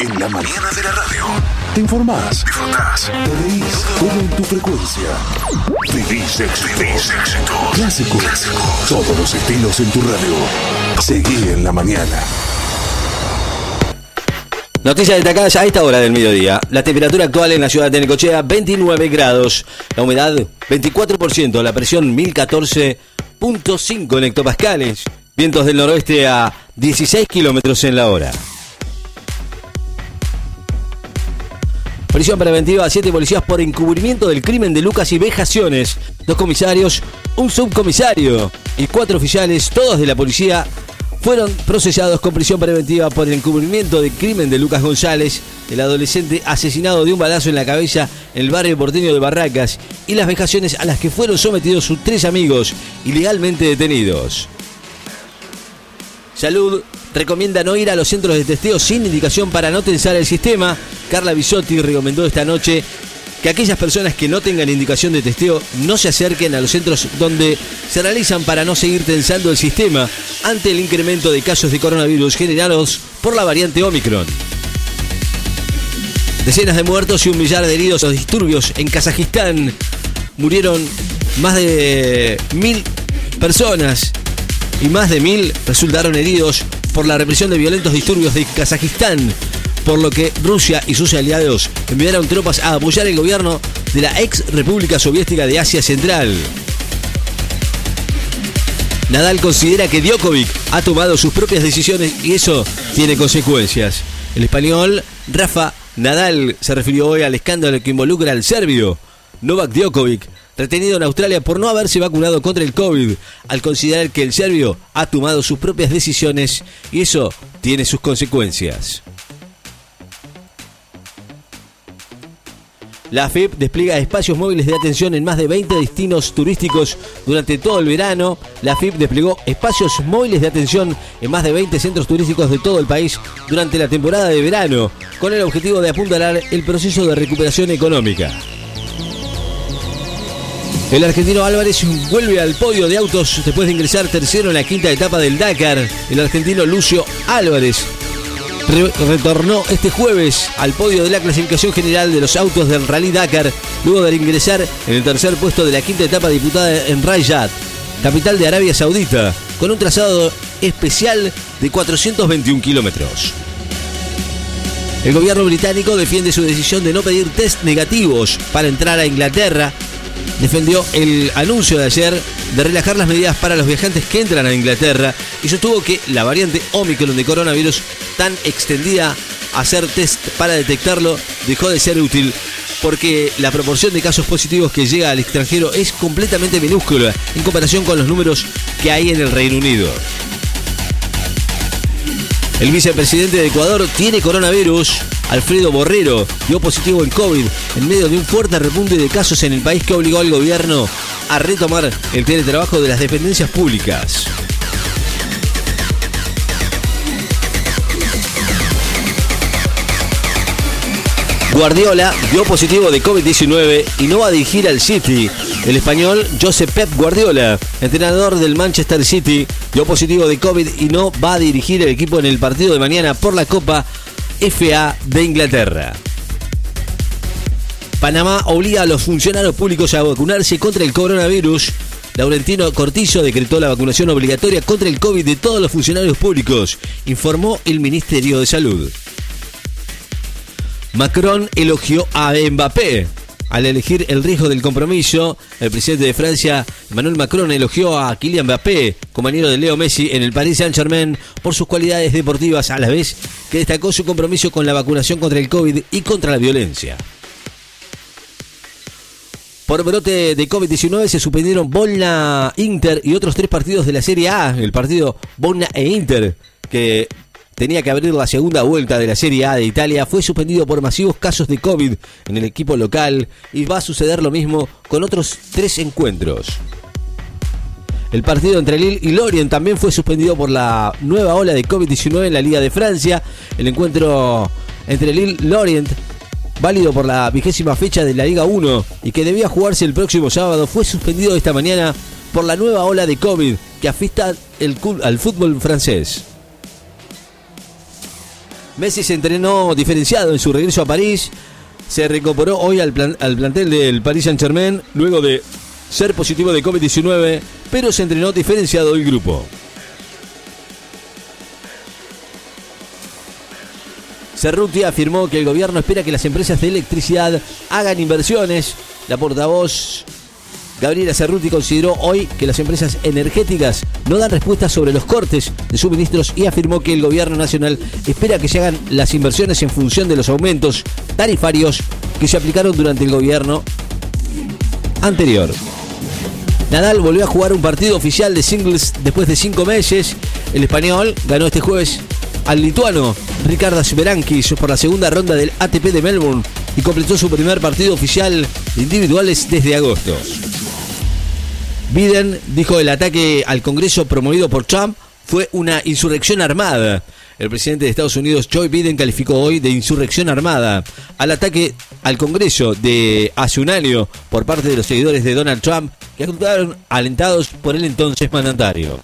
En la mañana de la radio. Te informás, disfrutás, te reís, todo en tu frecuencia. Vivís éxito. Clásico. Todos los estilos en tu radio. Seguí en la mañana. Noticias destacadas a esta hora del mediodía. La temperatura actual en la ciudad de Necochea, 29 grados. La humedad, 24%. La presión, 1014.5 en hectopascales. Vientos del noroeste a 16 kilómetros en la hora. Prisión preventiva a siete policías por encubrimiento del crimen de Lucas y vejaciones. Dos comisarios, un subcomisario y cuatro oficiales, todos de la policía, fueron procesados con prisión preventiva por el encubrimiento del crimen de Lucas González, el adolescente asesinado de un balazo en la cabeza en el barrio porteño de Barracas, y las vejaciones a las que fueron sometidos sus tres amigos ilegalmente detenidos. Salud recomienda no ir a los centros de testeo sin indicación para no tensar el sistema. Carla Bisotti recomendó esta noche que aquellas personas que no tengan indicación de testeo no se acerquen a los centros donde se realizan para no seguir tensando el sistema ante el incremento de casos de coronavirus generados por la variante Omicron. Decenas de muertos y un millar de heridos o disturbios en Kazajistán. Murieron más de mil personas y más de mil resultaron heridos por la represión de violentos disturbios de Kazajistán, por lo que Rusia y sus aliados enviaron tropas a apoyar el gobierno de la ex República Soviética de Asia Central. Nadal considera que Djokovic ha tomado sus propias decisiones y eso tiene consecuencias. El español Rafa Nadal se refirió hoy al escándalo que involucra al serbio Novak Djokovic, retenido en Australia por no haberse vacunado contra el COVID, al considerar que el serbio ha tomado sus propias decisiones y eso tiene sus consecuencias. La AFIP despliega espacios móviles de atención en más de 20 destinos turísticos durante todo el verano. La AFIP desplegó espacios móviles de atención en más de 20 centros turísticos de todo el país durante la temporada de verano, con el objetivo de apuntalar el proceso de recuperación económica. El argentino Álvarez vuelve al podio de autos después de ingresar tercero en la quinta etapa del Dakar. El argentino Lucio Álvarez retornó este jueves al podio de la clasificación general de los autos del Rally Dakar, luego de ingresar en el tercer puesto de la quinta etapa disputada en Riyadh, capital de Arabia Saudita, con un trazado especial de 421 kilómetros. El gobierno británico defiende su decisión de no pedir test negativos para entrar a Inglaterra defendió el anuncio de ayer de relajar las medidas para los viajantes que entran a Inglaterra y sostuvo que la variante Omicron de coronavirus tan extendida hacer test para detectarlo dejó de ser útil porque la proporción de casos positivos que llega al extranjero es completamente minúscula en comparación con los números que hay en el Reino Unido. El vicepresidente de Ecuador tiene coronavirus. Alfredo Borrero dio positivo en COVID en medio de un fuerte repunte de casos en el país que obligó al gobierno a retomar el teletrabajo de las dependencias públicas. Guardiola dio positivo de COVID-19 y no va a dirigir al City. El español Josep Pep Guardiola, entrenador del Manchester City, dio positivo de COVID y no va a dirigir el equipo en el partido de mañana por la Copa FA de Inglaterra. Panamá obliga a los funcionarios públicos a vacunarse contra el coronavirus. Laurentino Cortizo decretó la vacunación obligatoria contra el COVID de todos los funcionarios públicos, informó el Ministerio de Salud. Macron elogió a Mbappé. Al elegir el riesgo del compromiso, el presidente de Francia, Emmanuel Macron, elogió a Kylian Mbappé, compañero de Leo Messi en el Paris Saint-Germain, por sus cualidades deportivas, a la vez que destacó su compromiso con la vacunación contra el COVID y contra la violencia. Por brote de COVID-19 se suspendieron Bolna, Inter y otros tres partidos de la Serie A. El partido Bolna e Inter, que tenía que abrir la segunda vuelta de la Serie A de Italia, fue suspendido por masivos casos de COVID en el equipo local y va a suceder lo mismo con otros tres encuentros. El partido entre Lille y Lorient también fue suspendido por la nueva ola de COVID-19 en la Liga de Francia. El encuentro entre Lille y Lorient, válido por la vigésima fecha de la Liga 1 y que debía jugarse el próximo sábado, fue suspendido esta mañana por la nueva ola de COVID que afecta el, al fútbol francés. Messi se entrenó diferenciado en su regreso a París. Se reincorporó hoy al, al plantel del Paris Saint-Germain luego de ser positivo de COVID-19, pero se entrenó diferenciado el grupo. Cerruti afirmó que el gobierno espera que las empresas de electricidad hagan inversiones. La portavoz Gabriela Cerruti consideró hoy que las empresas energéticas no dan respuestas sobre los cortes de suministros y afirmó que el gobierno nacional espera que se hagan las inversiones en función de los aumentos tarifarios que se aplicaron durante el gobierno anterior. Nadal volvió a jugar un partido oficial de singles después de cinco meses. El español ganó este jueves al lituano Ricardo Berankis por la segunda ronda del ATP de Melbourne y completó su primer partido oficial de individuales desde agosto. Biden dijo el ataque al Congreso promovido por Trump fue una insurrección armada. El presidente de Estados Unidos, Joe Biden, calificó hoy de insurrección armada al ataque al Congreso de hace un año por parte de los seguidores de Donald Trump que actuaron alentados por el entonces mandatario.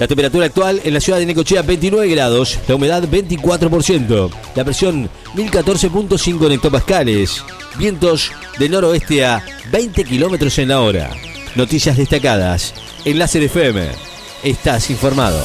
La temperatura actual en la ciudad de Necochea 29 grados, la humedad 24%, la presión 1014.5 en hectopascales, vientos de noroeste a 20 kilómetros en la hora. Noticias destacadas en Láser FM. Estás informado.